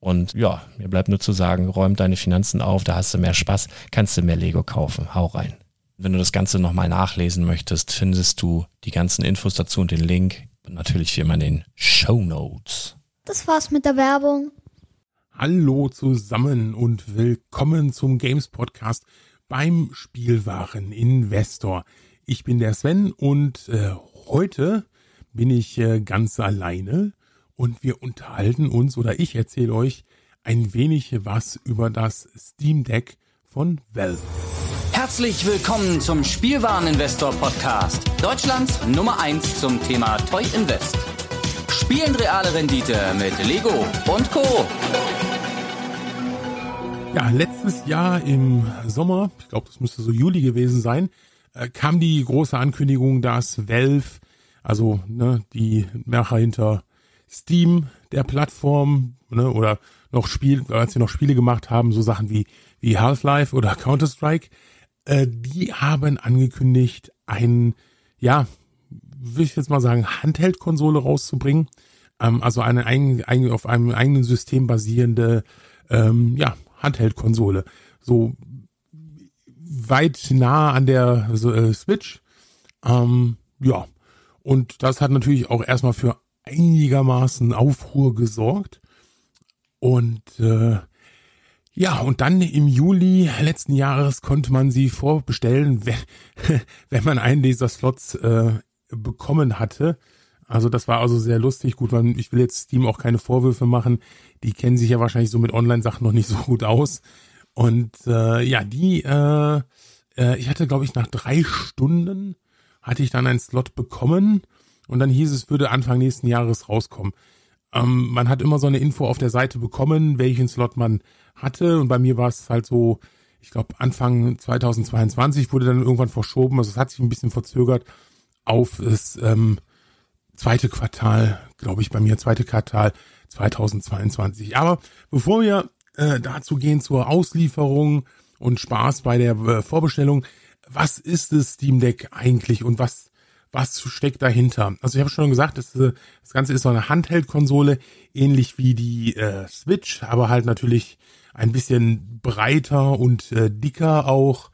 Und ja, mir bleibt nur zu sagen, räum deine Finanzen auf, da hast du mehr Spaß, kannst du mehr Lego kaufen. Hau rein. Wenn du das Ganze nochmal nachlesen möchtest, findest du die ganzen Infos dazu und den Link. Und natürlich wie immer in den Show Notes. Das war's mit der Werbung. Hallo zusammen und willkommen zum Games Podcast beim Spielwaren Investor. Ich bin der Sven und äh, heute bin ich äh, ganz alleine und wir unterhalten uns oder ich erzähle euch ein wenig was über das Steam Deck von Valve. Herzlich willkommen zum Spielwareninvestor Podcast, Deutschlands Nummer 1 zum Thema Toy Invest. Spielen reale Rendite mit Lego und Co. Ja, letztes Jahr im Sommer, ich glaube, das müsste so Juli gewesen sein, äh, kam die große Ankündigung, dass Valve, also ne, die Macher hinter Steam der Plattform, ne, oder noch Spiel, als sie noch Spiele gemacht haben, so Sachen wie, wie Half-Life oder Counter-Strike, äh, die haben angekündigt, ein, ja, will ich jetzt mal sagen, Handheld-Konsole rauszubringen. Ähm, also eine ein, ein, auf einem eigenen System basierende, ähm, ja, Handheld-Konsole. So weit nah an der äh, Switch. Ähm, ja. Und das hat natürlich auch erstmal für einigermaßen Aufruhr gesorgt. Und äh, ja, und dann im Juli letzten Jahres konnte man sie vorbestellen, wenn, wenn man einen dieser Slots äh, bekommen hatte. Also das war also sehr lustig. Gut, man, ich will jetzt Steam auch keine Vorwürfe machen. Die kennen sich ja wahrscheinlich so mit Online-Sachen noch nicht so gut aus. Und äh, ja, die, äh, äh, ich hatte, glaube ich, nach drei Stunden hatte ich dann einen Slot bekommen und dann hieß es, würde Anfang nächsten Jahres rauskommen. Ähm, man hat immer so eine Info auf der Seite bekommen, welchen Slot man hatte. Und bei mir war es halt so, ich glaube, Anfang 2022 wurde dann irgendwann verschoben. Also es hat sich ein bisschen verzögert auf das ähm, zweite Quartal, glaube ich, bei mir zweite Quartal 2022. Aber bevor wir äh, dazu gehen zur Auslieferung und Spaß bei der äh, Vorbestellung, was ist das Steam Deck eigentlich und was was steckt dahinter? Also ich habe schon gesagt, das, äh, das Ganze ist so eine Handheld-Konsole, ähnlich wie die äh, Switch, aber halt natürlich ein bisschen breiter und äh, dicker auch,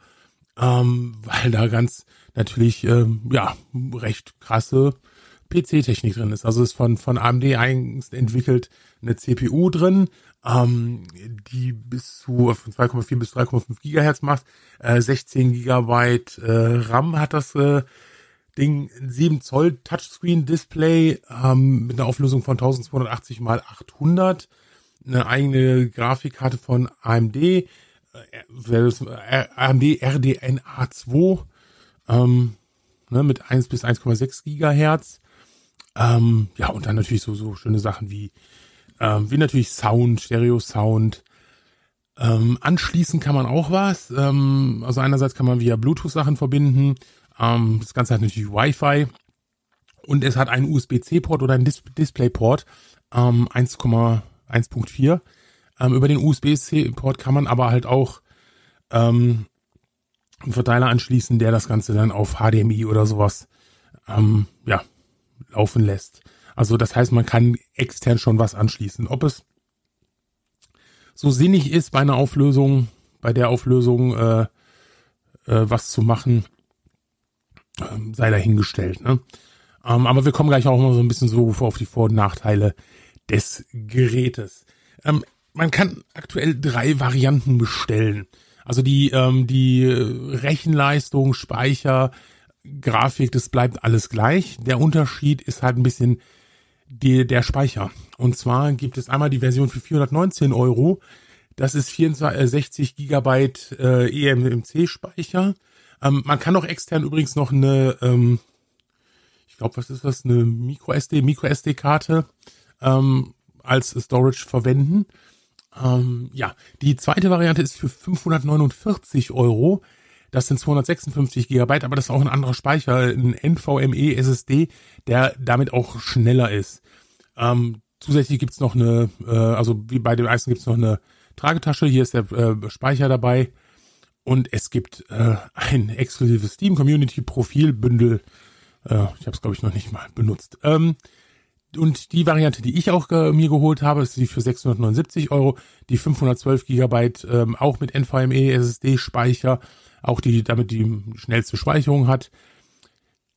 ähm, weil da ganz natürlich ähm, ja recht krasse PC-Technik drin ist. Also ist von von AMD eigens entwickelt eine CPU drin, ähm, die bis zu 2,4 bis 3,5 Gigahertz macht. Äh, 16 Gigabyte äh, RAM hat das äh, Ding, 7 Zoll Touchscreen Display ähm, mit einer Auflösung von 1280 mal 800, eine eigene Grafikkarte von AMD, äh, AMD RDNA 2 ähm, ne, mit 1 bis 1,6 Gigahertz. Ähm, ja, und dann natürlich so, so schöne Sachen wie, ähm, wie natürlich Sound, Stereo Sound. Ähm, anschließen kann man auch was. Ähm, also einerseits kann man via Bluetooth Sachen verbinden. Ähm, das Ganze hat natürlich Wi-Fi. Und es hat einen USB-C-Port oder einen Dis Display-Port, ähm, 1,1.4. Ähm, über den USB-C-Port kann man aber halt auch ähm, einen Verteiler anschließen, der das Ganze dann auf HDMI oder sowas ähm, ja, laufen lässt. Also das heißt, man kann extern schon was anschließen. Ob es so sinnig ist, bei einer Auflösung, bei der Auflösung äh, äh, was zu machen, äh, sei dahingestellt. Ne? Ähm, aber wir kommen gleich auch mal so ein bisschen so auf die Vor- und Nachteile des Gerätes. Ähm, man kann aktuell drei Varianten bestellen. Also die, ähm, die Rechenleistung, Speicher, Grafik, das bleibt alles gleich. Der Unterschied ist halt ein bisschen die, der Speicher. Und zwar gibt es einmal die Version für 419 Euro. Das ist 64 äh, Gigabyte äh, eMMC-Speicher. Ähm, man kann auch extern übrigens noch eine, ähm, ich glaube, was ist das, eine MicroSD, MicroSD-Karte ähm, als Storage verwenden. Ähm, ja, die zweite Variante ist für 549 Euro. Das sind 256 Gigabyte, aber das ist auch ein anderer Speicher, ein NVMe SSD, der damit auch schneller ist. Ähm, zusätzlich gibt's noch eine, äh, also wie bei dem Eisen gibt's noch eine Tragetasche. Hier ist der äh, Speicher dabei. Und es gibt äh, ein exklusives Steam Community Profilbündel. Äh, ich habe es, glaube ich, noch nicht mal benutzt. Ähm, und die Variante, die ich auch äh, mir geholt habe, ist die für 679 Euro, die 512 Gigabyte, ähm, auch mit NVMe SSD-Speicher, auch die damit die schnellste Speicherung hat,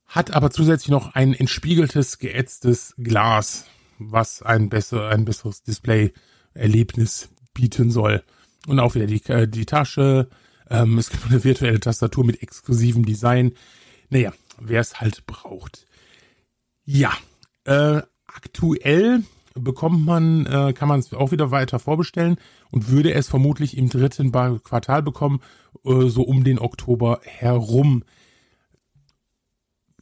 hat aber zusätzlich noch ein entspiegeltes, geätztes Glas, was ein besser, ein besseres Display-Erlebnis bieten soll. Und auch wieder die, äh, die Tasche. Ähm, es gibt eine virtuelle Tastatur mit exklusivem Design. Naja, wer es halt braucht. Ja, äh, aktuell bekommt man, äh, kann man es auch wieder weiter vorbestellen und würde es vermutlich im dritten Quartal bekommen, äh, so um den Oktober herum.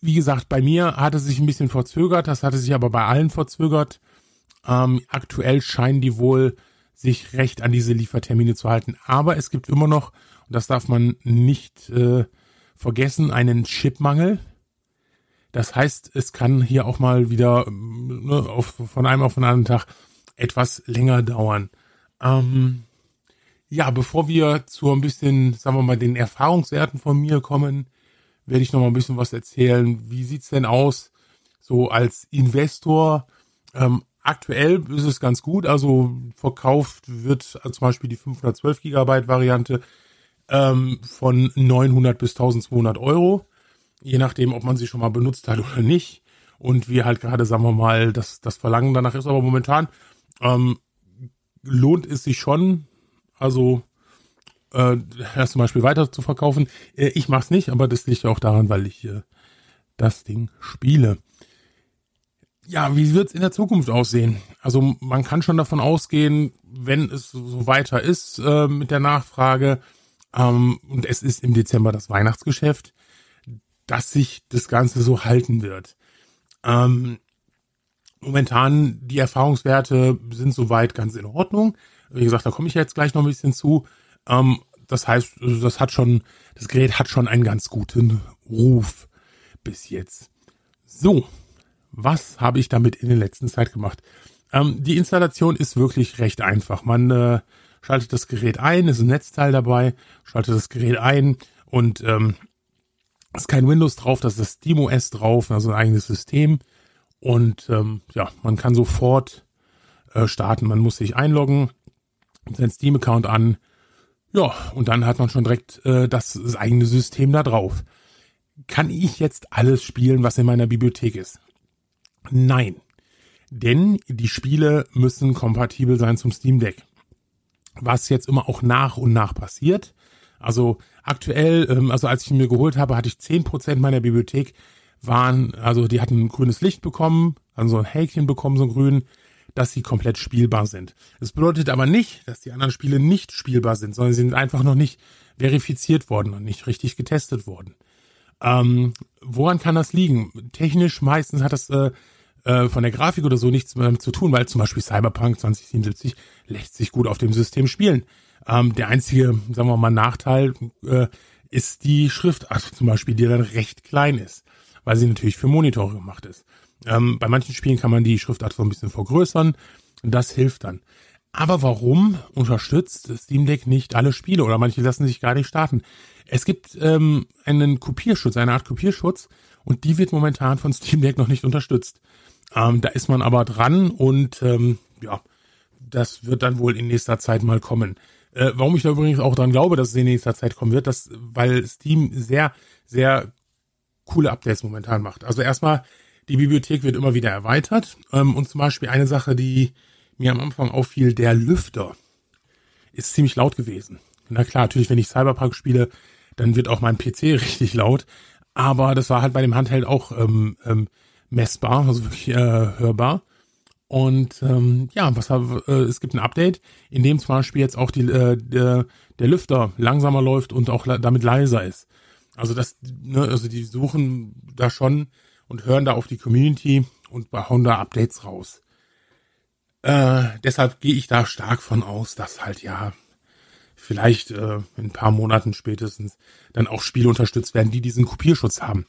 Wie gesagt, bei mir hat es sich ein bisschen verzögert, das hatte sich aber bei allen verzögert. Ähm, aktuell scheinen die wohl sich recht an diese Liefertermine zu halten. Aber es gibt immer noch, und das darf man nicht äh, vergessen, einen Chipmangel. Das heißt, es kann hier auch mal wieder ne, auf, von einem auf den anderen Tag etwas länger dauern. Ähm, ja, bevor wir zu ein bisschen, sagen wir mal, den Erfahrungswerten von mir kommen, werde ich noch mal ein bisschen was erzählen. Wie sieht's denn aus, so als Investor? Ähm, aktuell ist es ganz gut. Also verkauft wird zum Beispiel die 512 Gigabyte Variante ähm, von 900 bis 1200 Euro je nachdem, ob man sie schon mal benutzt hat oder nicht. Und wie halt gerade, sagen wir mal, das, das Verlangen danach ist. Aber momentan ähm, lohnt es sich schon, also äh, das zum Beispiel weiter zu verkaufen. Äh, ich mache es nicht, aber das liegt auch daran, weil ich äh, das Ding spiele. Ja, wie wird es in der Zukunft aussehen? Also man kann schon davon ausgehen, wenn es so weiter ist äh, mit der Nachfrage, ähm, und es ist im Dezember das Weihnachtsgeschäft, dass sich das Ganze so halten wird. Ähm, momentan die Erfahrungswerte sind soweit ganz in Ordnung. Wie gesagt, da komme ich jetzt gleich noch ein bisschen zu. Ähm, das heißt, das hat schon, das Gerät hat schon einen ganz guten Ruf bis jetzt. So, was habe ich damit in der letzten Zeit gemacht? Ähm, die Installation ist wirklich recht einfach. Man äh, schaltet das Gerät ein, ist ein Netzteil dabei, schaltet das Gerät ein und ähm, ist kein Windows drauf, das ist das SteamOS drauf, also ein eigenes System. Und ähm, ja, man kann sofort äh, starten. Man muss sich einloggen, sein Steam-Account an. Ja, und dann hat man schon direkt äh, das, das eigene System da drauf. Kann ich jetzt alles spielen, was in meiner Bibliothek ist? Nein. Denn die Spiele müssen kompatibel sein zum Steam Deck. Was jetzt immer auch nach und nach passiert. Also aktuell, ähm, also als ich ihn mir geholt habe, hatte ich zehn Prozent meiner Bibliothek waren, also die hatten ein grünes Licht bekommen, also ein Häkchen bekommen, so ein grün, dass sie komplett spielbar sind. Das bedeutet aber nicht, dass die anderen Spiele nicht spielbar sind, sondern sie sind einfach noch nicht verifiziert worden und nicht richtig getestet worden. Ähm, woran kann das liegen? Technisch meistens hat das äh, äh, von der Grafik oder so nichts mehr zu tun, weil zum Beispiel Cyberpunk 2077 lässt sich gut auf dem System spielen. Ähm, der einzige, sagen wir mal, Nachteil äh, ist die Schriftart zum Beispiel, die dann recht klein ist, weil sie natürlich für Monitore gemacht ist. Ähm, bei manchen Spielen kann man die Schriftart so ein bisschen vergrößern. Das hilft dann. Aber warum unterstützt Steam Deck nicht alle Spiele oder manche lassen sich gar nicht starten? Es gibt ähm, einen Kopierschutz, eine Art Kopierschutz und die wird momentan von Steam Deck noch nicht unterstützt. Ähm, da ist man aber dran und ähm, ja, das wird dann wohl in nächster Zeit mal kommen. Äh, warum ich da übrigens auch dran glaube, dass es in nächster Zeit kommen wird, das, weil Steam sehr, sehr coole Updates momentan macht. Also erstmal, die Bibliothek wird immer wieder erweitert. Ähm, und zum Beispiel eine Sache, die mir am Anfang auffiel, der Lüfter ist ziemlich laut gewesen. Na klar, natürlich, wenn ich Cyberpunk spiele, dann wird auch mein PC richtig laut. Aber das war halt bei dem Handheld auch ähm, ähm, messbar, also wirklich äh, hörbar. Und ähm, ja, was äh, es gibt ein Update, in dem zum Beispiel jetzt auch die, äh, der, der Lüfter langsamer läuft und auch damit leiser ist. Also das, ne, also die suchen da schon und hören da auf die Community und hauen da Updates raus. Äh, deshalb gehe ich da stark von aus, dass halt ja vielleicht äh, in ein paar Monaten spätestens dann auch Spiele unterstützt werden, die diesen Kopierschutz haben.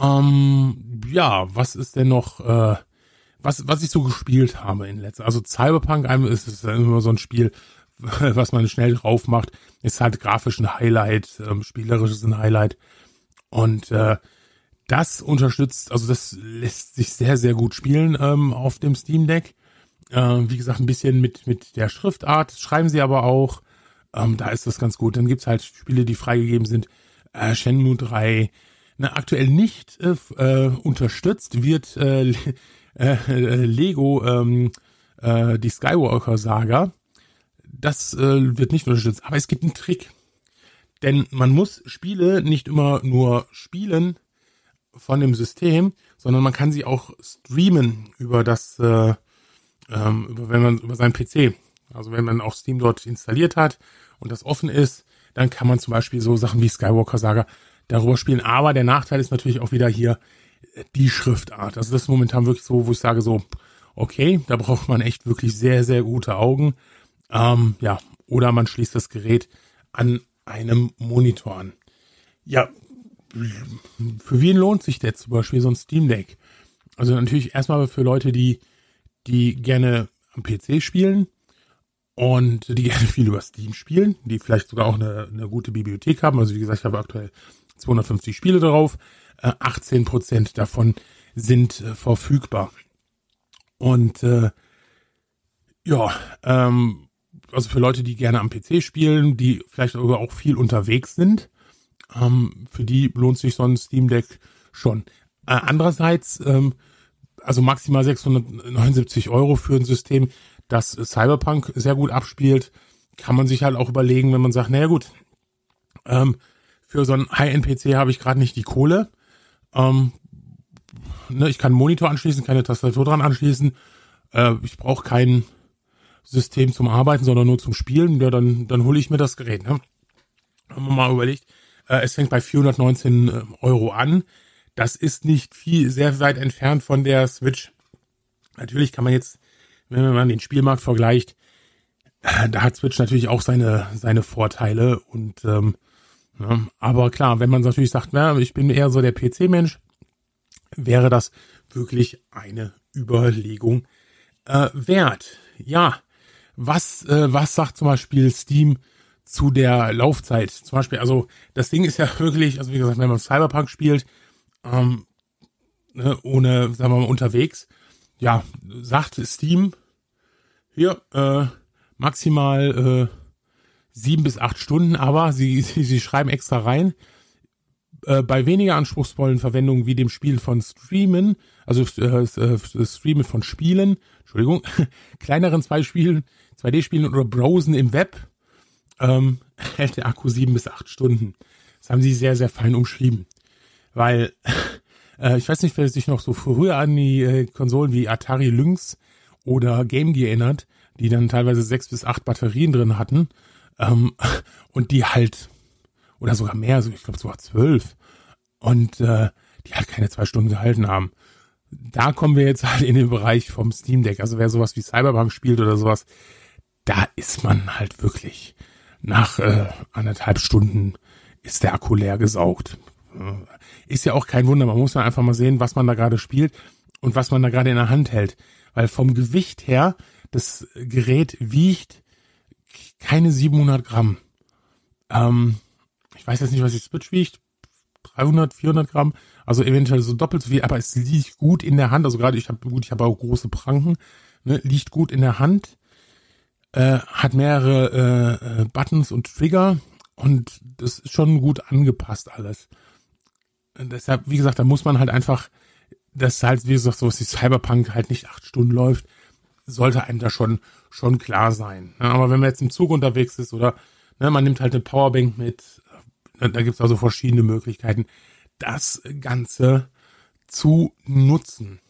Ähm, ja, was ist denn noch? Äh, was, was ich so gespielt habe in letzter, also Cyberpunk ist es immer so ein Spiel, was man schnell drauf macht, ist halt grafisch ein Highlight, ähm, spielerisch ist ein Highlight und äh, das unterstützt, also das lässt sich sehr, sehr gut spielen ähm, auf dem Steam Deck. Äh, wie gesagt, ein bisschen mit, mit der Schriftart, schreiben sie aber auch, ähm, da ist das ganz gut. Dann gibt's halt Spiele, die freigegeben sind, äh, Shenmue 3, na, aktuell nicht äh, äh, unterstützt wird äh, äh, Lego ähm, äh, die Skywalker Saga. Das äh, wird nicht unterstützt. Aber es gibt einen Trick. Denn man muss Spiele nicht immer nur spielen von dem System, sondern man kann sie auch streamen über das, äh, ähm, über, wenn man über seinen PC. Also wenn man auch Steam dort installiert hat und das offen ist, dann kann man zum Beispiel so Sachen wie Skywalker Saga darüber spielen. Aber der Nachteil ist natürlich auch wieder hier, die Schriftart. Also das ist momentan wirklich so, wo ich sage so, okay, da braucht man echt wirklich sehr, sehr gute Augen. Ähm, ja, oder man schließt das Gerät an einem Monitor an. Ja, für wen lohnt sich der zum Beispiel so ein Steam Deck? Also natürlich erstmal für Leute, die, die gerne am PC spielen und die gerne viel über Steam spielen, die vielleicht sogar auch eine, eine gute Bibliothek haben. Also wie gesagt, ich habe aktuell 250 Spiele drauf. 18 äh, Prozent davon sind äh, verfügbar. Und äh, ja, ähm, also für Leute, die gerne am PC spielen, die vielleicht aber auch viel unterwegs sind, ähm, für die lohnt sich so ein Steam Deck schon. Äh, andererseits, ähm, also maximal 679 Euro für ein System, das Cyberpunk sehr gut abspielt, kann man sich halt auch überlegen, wenn man sagt, naja gut, ähm, für so einen High-End-PC habe ich gerade nicht die Kohle. Ähm, ne, ich kann Monitor anschließen, keine Tastatur dran anschließen. Äh, ich brauche kein System zum Arbeiten, sondern nur zum Spielen. Ja, dann, dann hole ich mir das Gerät. Ne? Haben wir mal überlegt. Äh, es fängt bei 419 äh, Euro an. Das ist nicht viel, sehr weit entfernt von der Switch. Natürlich kann man jetzt, wenn man den Spielmarkt vergleicht, da hat Switch natürlich auch seine, seine Vorteile und ähm, ja, aber klar, wenn man natürlich sagt, na, ich bin eher so der PC-Mensch, wäre das wirklich eine Überlegung äh, wert. Ja, was, äh, was sagt zum Beispiel Steam zu der Laufzeit? Zum Beispiel, also das Ding ist ja wirklich, also wie gesagt, wenn man Cyberpunk spielt, ähm, ne, ohne, sagen wir mal, unterwegs, ja, sagt Steam, hier, äh, maximal äh, sieben bis acht Stunden, aber sie, sie, sie schreiben extra rein, äh, bei weniger anspruchsvollen Verwendungen wie dem Spiel von Streamen, also äh, äh, Streamen von Spielen, Entschuldigung, kleineren zwei Spielen, 2D-Spielen oder Browsen im Web, ähm, hält der Akku sieben bis acht Stunden. Das haben sie sehr, sehr fein umschrieben. Weil, äh, ich weiß nicht, wer sich noch so früher an die äh, Konsolen wie Atari Lynx oder Game Gear erinnert, die dann teilweise sechs bis acht Batterien drin hatten ähm, und die halt, oder sogar mehr, also ich glaube sogar zwölf. Und äh, die halt keine zwei Stunden gehalten haben. Da kommen wir jetzt halt in den Bereich vom Steam Deck. Also wer sowas wie Cyberpunk spielt oder sowas, da ist man halt wirklich nach äh, anderthalb Stunden ist der Akku leer gesaugt. Äh, ist ja auch kein Wunder. Man muss ja einfach mal sehen, was man da gerade spielt und was man da gerade in der Hand hält. Weil vom Gewicht her, das Gerät wiegt keine 700 Gramm. Ähm, ich weiß jetzt nicht, was die Switch wiegt. 300, 400 Gramm. Also eventuell so doppelt so viel, aber es liegt gut in der Hand. Also gerade ich habe gut, ich habe auch große Pranken. Ne, liegt gut in der Hand. Äh, hat mehrere äh, äh, Buttons und Trigger und das ist schon gut angepasst alles. Und deshalb, wie gesagt, da muss man halt einfach, das halt, wie gesagt, so was wie Cyberpunk halt nicht acht Stunden läuft, sollte einem da schon, schon klar sein. Ja, aber wenn man jetzt im Zug unterwegs ist oder ne, man nimmt halt eine Powerbank mit, äh, da gibt's also verschiedene Möglichkeiten, das Ganze zu nutzen.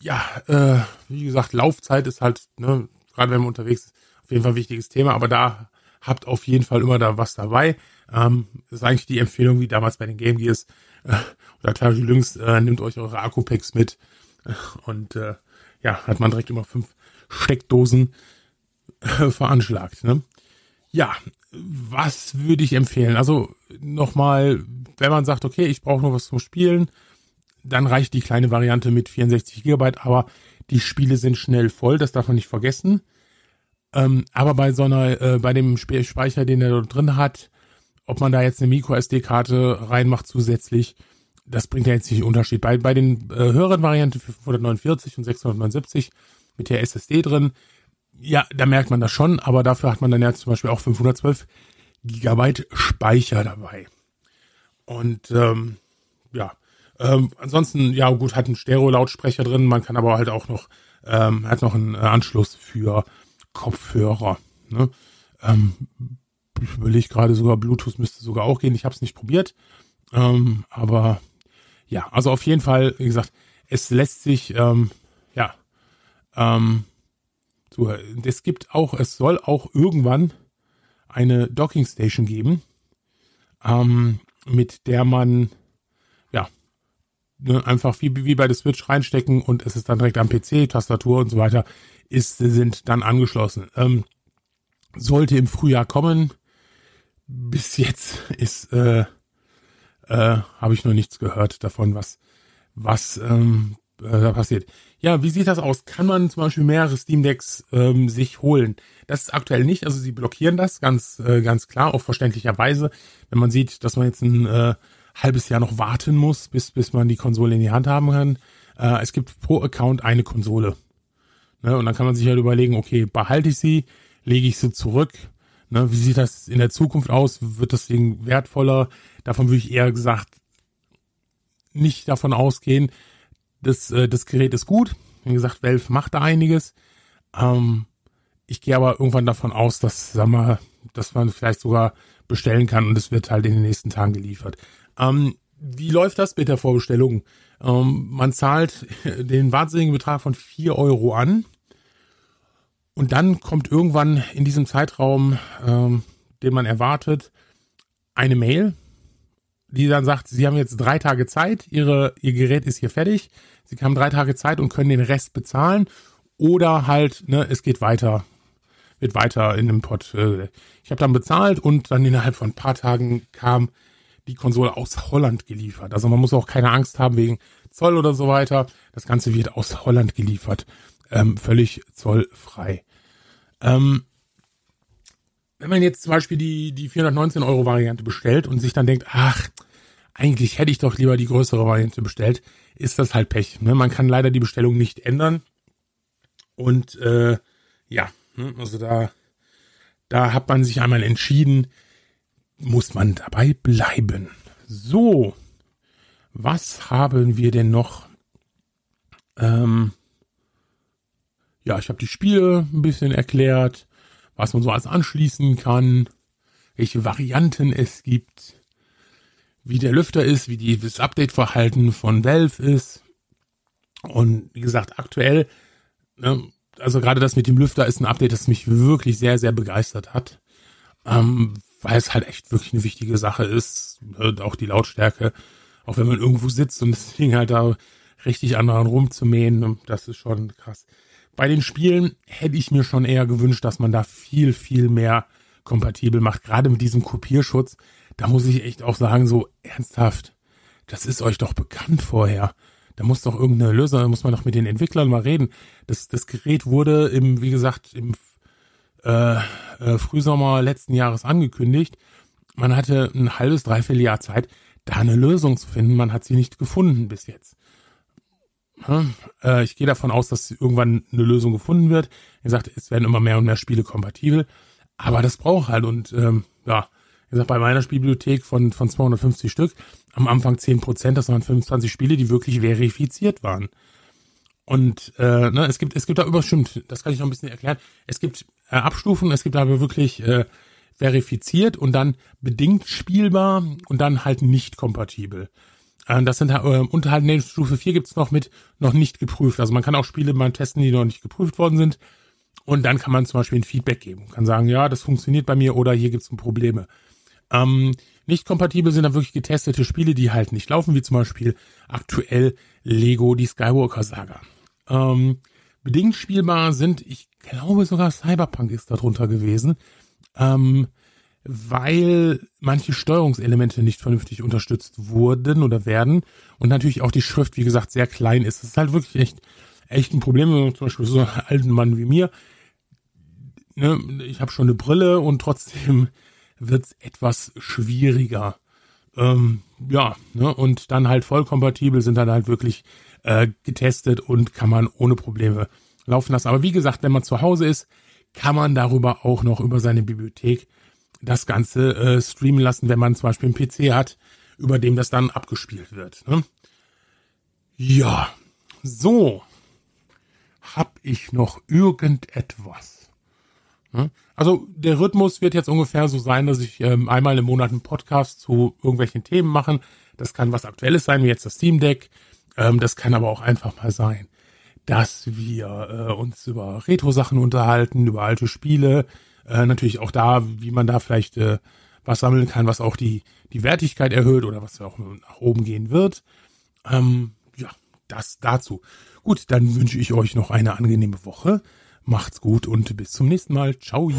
Ja, äh, wie gesagt, Laufzeit ist halt, ne, gerade wenn man unterwegs ist, auf jeden Fall ein wichtiges Thema, aber da habt auf jeden Fall immer da was dabei. Ähm, das ist eigentlich die Empfehlung, wie damals bei den Game Gears äh, oder Atari Lynx, äh, nehmt euch eure Akku-Packs mit äh, und äh, ja, hat man direkt immer fünf Steckdosen äh, veranschlagt. Ne? Ja, was würde ich empfehlen? Also nochmal, wenn man sagt, okay, ich brauche noch was zum Spielen, dann reicht die kleine Variante mit 64 Gigabyte, aber die Spiele sind schnell voll, das darf man nicht vergessen. Ähm, aber bei so einer, äh, bei dem Speicher, den er dort drin hat, ob man da jetzt eine Micro SD-Karte reinmacht zusätzlich, das bringt ja jetzt nicht den Unterschied. Bei, bei den äh, höheren Varianten für 549 und 679 mit der SSD drin, ja, da merkt man das schon, aber dafür hat man dann ja zum Beispiel auch 512 Gigabyte Speicher dabei. Und ähm, ja, ähm, ansonsten, ja gut, hat einen Stereo-Lautsprecher drin, man kann aber halt auch noch, ähm, hat noch einen äh, Anschluss für Kopfhörer. Ne? Ähm, ich gerade sogar, Bluetooth müsste sogar auch gehen. Ich habe es nicht probiert. Ähm, aber ja, also auf jeden Fall, wie gesagt, es lässt sich, ähm, ja, ähm, so, es gibt auch, es soll auch irgendwann eine Docking Station geben, ähm, mit der man, ja, ne, einfach wie, wie bei der Switch reinstecken und es ist dann direkt am PC, Tastatur und so weiter, ist, sind dann angeschlossen. Ähm, sollte im Frühjahr kommen. Bis jetzt ist, äh, äh, habe ich noch nichts gehört davon, was, was ähm, äh, da passiert. Ja, wie sieht das aus? Kann man zum Beispiel mehrere Steam Decks ähm, sich holen? Das ist aktuell nicht, also sie blockieren das ganz, äh, ganz klar, auch verständlicherweise. Wenn man sieht, dass man jetzt ein äh, halbes Jahr noch warten muss, bis, bis man die Konsole in die Hand haben kann. Äh, es gibt pro Account eine Konsole. Ne? Und dann kann man sich halt überlegen, okay, behalte ich sie, lege ich sie zurück Ne, wie sieht das in der Zukunft aus? Wird das Ding wertvoller? Davon würde ich eher gesagt nicht davon ausgehen. Das, äh, das Gerät ist gut. Wie gesagt, Valve macht da einiges. Ähm, ich gehe aber irgendwann davon aus, dass, sag mal, dass man vielleicht sogar bestellen kann und es wird halt in den nächsten Tagen geliefert. Ähm, wie läuft das mit der Vorbestellung? Ähm, man zahlt den wahnsinnigen Betrag von vier Euro an und dann kommt irgendwann in diesem Zeitraum, ähm, den man erwartet, eine Mail, die dann sagt, sie haben jetzt drei Tage Zeit, ihre, ihr Gerät ist hier fertig, sie haben drei Tage Zeit und können den Rest bezahlen. Oder halt, ne, es geht weiter, wird weiter in dem Pod. Äh, ich habe dann bezahlt und dann innerhalb von ein paar Tagen kam die Konsole aus Holland geliefert. Also man muss auch keine Angst haben wegen Zoll oder so weiter. Das Ganze wird aus Holland geliefert. Ähm, völlig zollfrei. Ähm, wenn man jetzt zum Beispiel die, die 419 Euro Variante bestellt und sich dann denkt, ach, eigentlich hätte ich doch lieber die größere Variante bestellt, ist das halt Pech. Ne? Man kann leider die Bestellung nicht ändern. Und äh, ja, ne? also da, da hat man sich einmal entschieden, muss man dabei bleiben. So, was haben wir denn noch? Ähm, ja, ich habe die Spiele ein bisschen erklärt, was man so als anschließen kann, welche Varianten es gibt, wie der Lüfter ist, wie die, das Update-Verhalten von Valve ist. Und wie gesagt, aktuell, ne, also gerade das mit dem Lüfter ist ein Update, das mich wirklich sehr, sehr begeistert hat. Ähm, weil es halt echt wirklich eine wichtige Sache ist. Und auch die Lautstärke, auch wenn man irgendwo sitzt und das Ding halt da richtig an daran rumzumähen, das ist schon krass. Bei den Spielen hätte ich mir schon eher gewünscht, dass man da viel, viel mehr kompatibel macht. Gerade mit diesem Kopierschutz, da muss ich echt auch sagen, so ernsthaft, das ist euch doch bekannt vorher. Da muss doch irgendeine Lösung, da muss man doch mit den Entwicklern mal reden. Das, das Gerät wurde im, wie gesagt, im äh, äh, Frühsommer letzten Jahres angekündigt. Man hatte ein halbes, dreiviertel Jahr Zeit, da eine Lösung zu finden. Man hat sie nicht gefunden bis jetzt. Äh, ich gehe davon aus, dass irgendwann eine Lösung gefunden wird. Wie gesagt, es werden immer mehr und mehr Spiele kompatibel. Aber das braucht halt und ähm, ja, wie gesagt, bei meiner Spielbibliothek von, von 250 Stück am Anfang 10 Prozent, das waren 25 Spiele, die wirklich verifiziert waren. Und äh, ne, es gibt es gibt da überstimmt, das kann ich noch ein bisschen erklären. Es gibt äh, Abstufen, es gibt aber wirklich äh, verifiziert und dann bedingt spielbar und dann halt nicht kompatibel. Äh, das sind äh, unter halt in Stufe 4 gibt's noch mit noch nicht geprüft. Also man kann auch Spiele mal testen, die noch nicht geprüft worden sind. Und dann kann man zum Beispiel ein Feedback geben. Kann sagen, ja, das funktioniert bei mir oder hier gibt's Probleme. Ähm, nicht kompatibel sind dann wirklich getestete Spiele, die halt nicht laufen, wie zum Beispiel aktuell Lego, die Skywalker Saga. Ähm, bedingt spielbar sind, ich glaube sogar Cyberpunk ist darunter gewesen. Ähm, weil manche Steuerungselemente nicht vernünftig unterstützt wurden oder werden und natürlich auch die Schrift, wie gesagt, sehr klein ist. Das ist halt wirklich echt, echt ein Problem, wenn man zum Beispiel so einen alten Mann wie mir, ne, ich habe schon eine Brille und trotzdem wird's etwas schwieriger. Ähm, ja, ne, und dann halt voll kompatibel sind dann halt wirklich äh, getestet und kann man ohne Probleme laufen lassen. Aber wie gesagt, wenn man zu Hause ist, kann man darüber auch noch über seine Bibliothek das Ganze äh, streamen lassen, wenn man zum Beispiel einen PC hat, über dem das dann abgespielt wird. Ne? Ja, so. Hab ich noch irgendetwas? Ne? Also der Rhythmus wird jetzt ungefähr so sein, dass ich ähm, einmal im Monat einen Podcast zu irgendwelchen Themen machen. Das kann was Aktuelles sein, wie jetzt das Steam Deck. Ähm, das kann aber auch einfach mal sein, dass wir äh, uns über Retro-Sachen unterhalten, über alte Spiele, äh, natürlich auch da, wie man da vielleicht äh, was sammeln kann, was auch die, die Wertigkeit erhöht oder was auch nach oben gehen wird. Ähm, ja, das dazu. Gut, dann wünsche ich euch noch eine angenehme Woche. Macht's gut und bis zum nächsten Mal. Ciao.